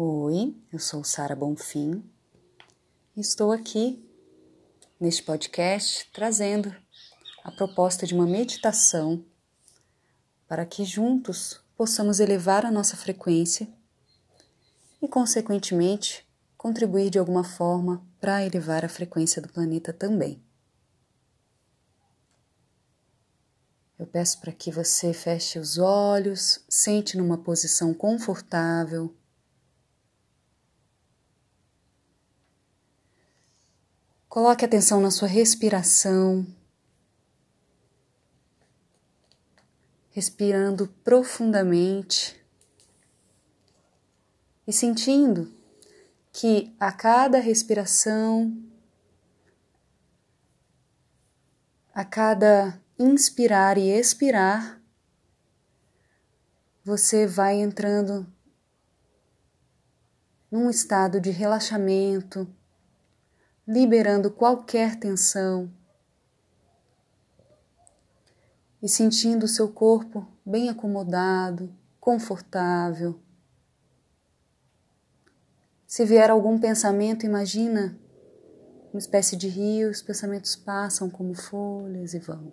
Oi, eu sou Sara Bonfim e estou aqui neste podcast trazendo a proposta de uma meditação para que juntos possamos elevar a nossa frequência e, consequentemente, contribuir de alguma forma para elevar a frequência do planeta também. Eu peço para que você feche os olhos, sente numa posição confortável. Coloque atenção na sua respiração, respirando profundamente. E sentindo que a cada respiração, a cada inspirar e expirar, você vai entrando num estado de relaxamento, liberando qualquer tensão e sentindo o seu corpo bem acomodado, confortável. Se vier algum pensamento, imagina uma espécie de rio, os pensamentos passam como folhas e vão.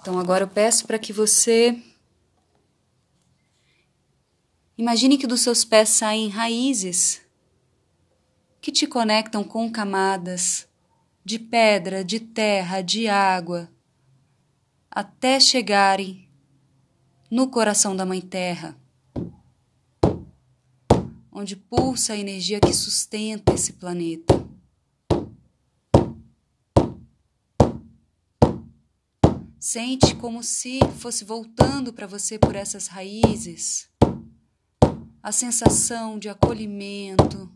Então agora eu peço para que você imagine que dos seus pés saem raízes que te conectam com camadas de pedra, de terra, de água, até chegarem no coração da Mãe Terra, onde pulsa a energia que sustenta esse planeta. Sente como se fosse voltando para você por essas raízes a sensação de acolhimento,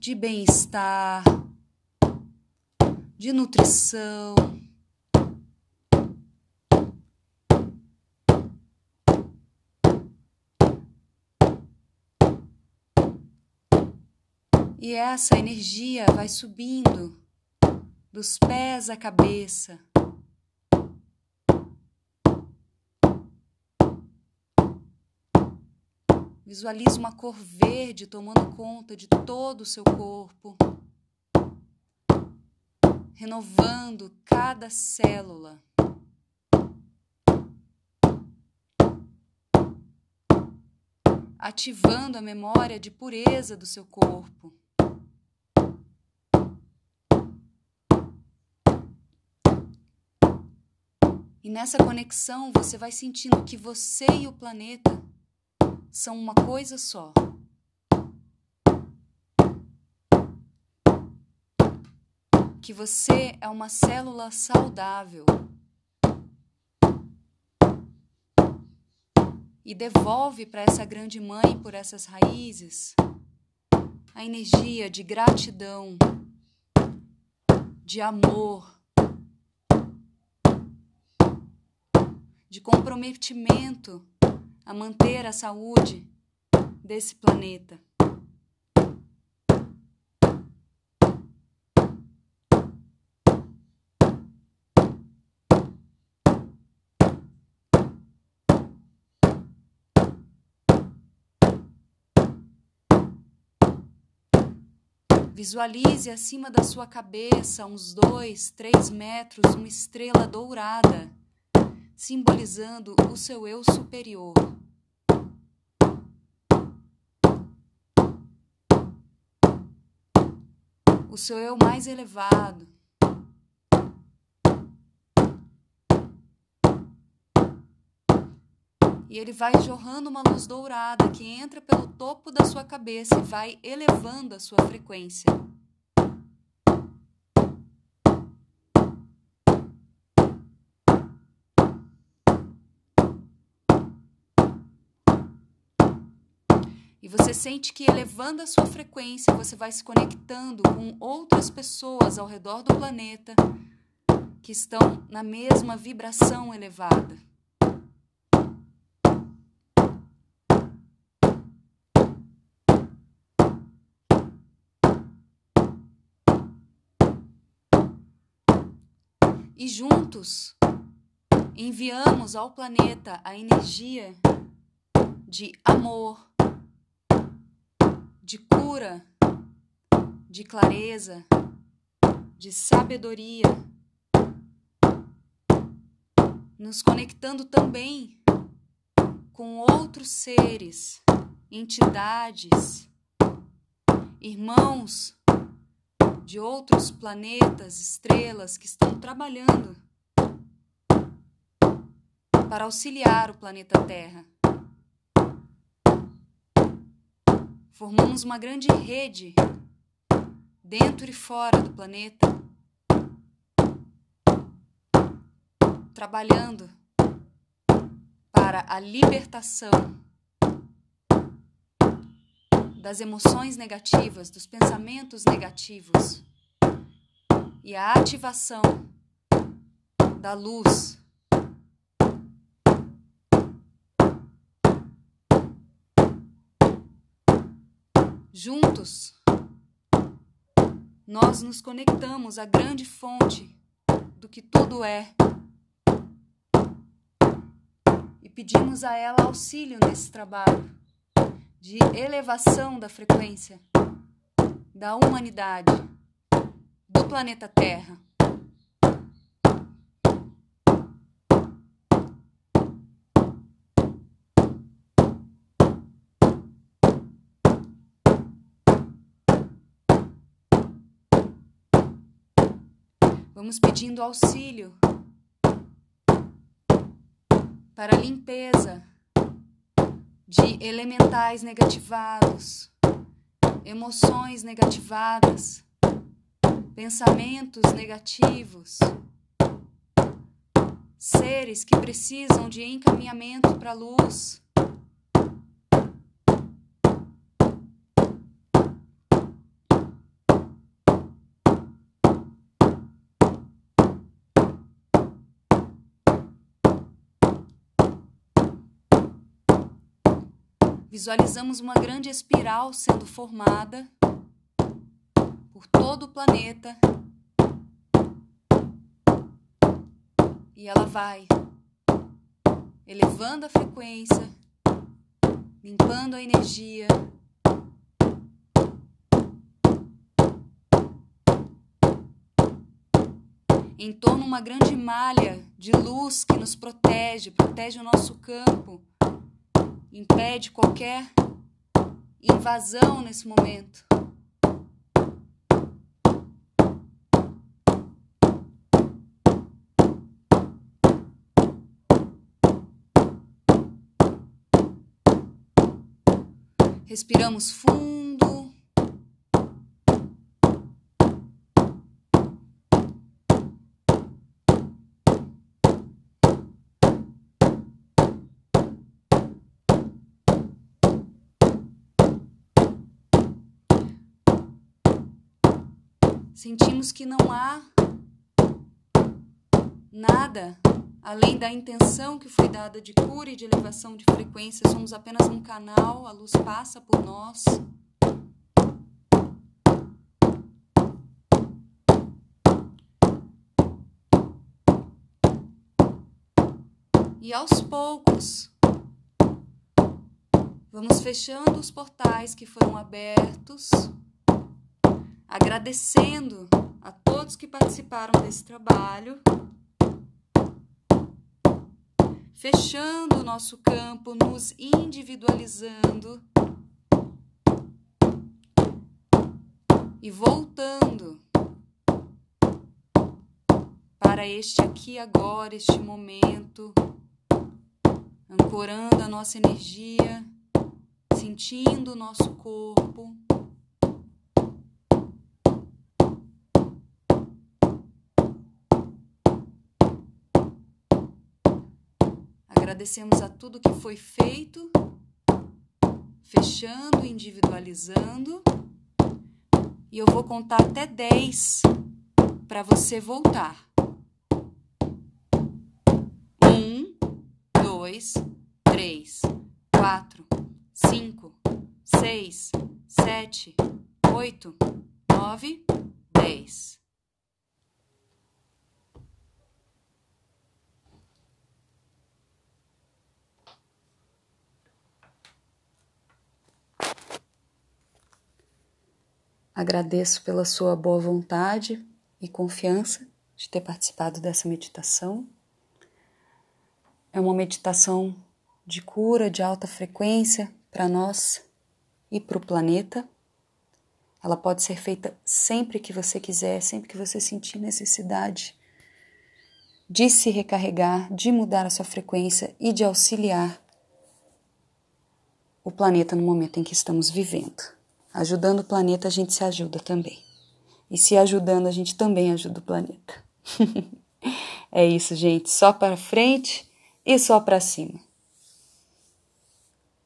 de bem-estar, de nutrição. E essa energia vai subindo dos pés à cabeça Visualize uma cor verde tomando conta de todo o seu corpo, renovando cada célula. Ativando a memória de pureza do seu corpo. E nessa conexão você vai sentindo que você e o planeta são uma coisa só. Que você é uma célula saudável. E devolve para essa grande mãe, por essas raízes, a energia de gratidão, de amor, de comprometimento a manter a saúde desse planeta. Visualize acima da sua cabeça, uns dois, três metros, uma estrela dourada simbolizando o seu eu superior. O seu eu mais elevado. E ele vai jorrando uma luz dourada que entra pelo topo da sua cabeça e vai elevando a sua frequência. E você sente que elevando a sua frequência, você vai se conectando com outras pessoas ao redor do planeta que estão na mesma vibração elevada. E juntos, enviamos ao planeta a energia de amor, de cura, de clareza, de sabedoria, nos conectando também com outros seres, entidades, irmãos de outros planetas, estrelas que estão trabalhando para auxiliar o planeta Terra. Formamos uma grande rede dentro e fora do planeta, trabalhando para a libertação das emoções negativas, dos pensamentos negativos e a ativação da luz Juntos, nós nos conectamos à grande fonte do que tudo é e pedimos a ela auxílio nesse trabalho de elevação da frequência da humanidade, do planeta Terra. Vamos pedindo auxílio para a limpeza de elementais negativados, emoções negativadas, pensamentos negativos, seres que precisam de encaminhamento para a luz. Visualizamos uma grande espiral sendo formada por todo o planeta. E ela vai elevando a frequência, limpando a energia. Em torno uma grande malha de luz que nos protege, protege o nosso campo impede qualquer invasão nesse momento. Respiramos fundo. Sentimos que não há nada além da intenção que foi dada de cura e de elevação de frequência, somos apenas um canal, a luz passa por nós. E aos poucos, vamos fechando os portais que foram abertos agradecendo a todos que participaram desse trabalho, fechando o nosso campo, nos individualizando e voltando para este aqui agora, este momento, ancorando a nossa energia, sentindo o nosso corpo. Agradecemos a tudo que foi feito, fechando, individualizando. E eu vou contar até 10 para você voltar. Um, dois, três, quatro, cinco, seis, sete, oito, nove, dez. Agradeço pela sua boa vontade e confiança de ter participado dessa meditação. É uma meditação de cura de alta frequência para nós e para o planeta. Ela pode ser feita sempre que você quiser, sempre que você sentir necessidade de se recarregar, de mudar a sua frequência e de auxiliar o planeta no momento em que estamos vivendo. Ajudando o planeta, a gente se ajuda também. E se ajudando, a gente também ajuda o planeta. é isso, gente. Só para frente e só para cima.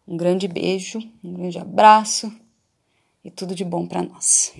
Um grande beijo, um grande abraço e tudo de bom para nós.